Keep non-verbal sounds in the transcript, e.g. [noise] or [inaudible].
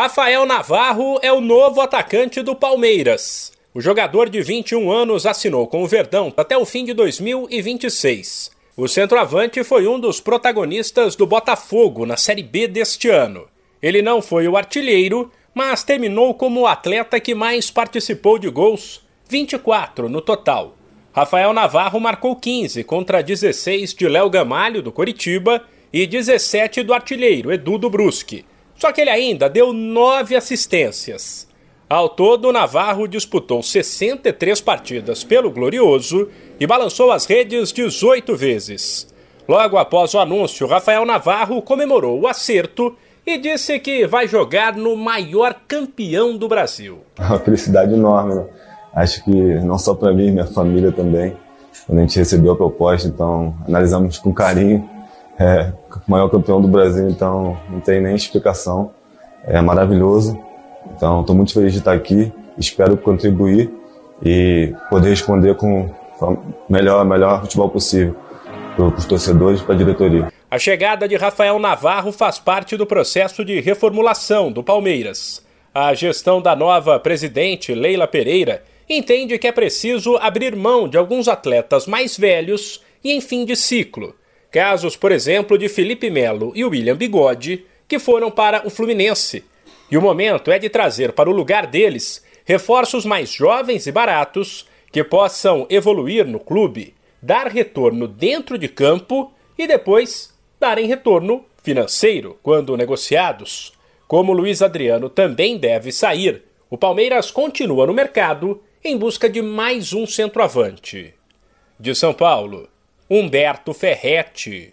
Rafael Navarro é o novo atacante do Palmeiras. O jogador de 21 anos assinou com o Verdão até o fim de 2026. O centroavante foi um dos protagonistas do Botafogo na Série B deste ano. Ele não foi o artilheiro, mas terminou como o atleta que mais participou de gols, 24 no total. Rafael Navarro marcou 15 contra 16 de Léo Gamalho, do Coritiba, e 17 do artilheiro, Edu do Brusque. Só que ele ainda deu nove assistências. Ao todo, Navarro disputou 63 partidas pelo Glorioso e balançou as redes 18 vezes. Logo após o anúncio, Rafael Navarro comemorou o acerto e disse que vai jogar no maior campeão do Brasil. [laughs] Uma felicidade enorme. Né? Acho que não só para mim, minha família também. Quando a gente recebeu a proposta, então analisamos com carinho é, maior campeão do Brasil, então não tem nem explicação. É maravilhoso. Então, estou muito feliz de estar aqui. Espero contribuir e poder responder com o melhor, melhor futebol possível para os torcedores e para a diretoria. A chegada de Rafael Navarro faz parte do processo de reformulação do Palmeiras. A gestão da nova presidente, Leila Pereira, entende que é preciso abrir mão de alguns atletas mais velhos e em fim de ciclo Casos, por exemplo, de Felipe Melo e William Bigode, que foram para o Fluminense. E o momento é de trazer para o lugar deles reforços mais jovens e baratos que possam evoluir no clube, dar retorno dentro de campo e depois darem retorno financeiro quando negociados. Como Luiz Adriano também deve sair, o Palmeiras continua no mercado em busca de mais um centroavante. De São Paulo. Humberto Ferretti.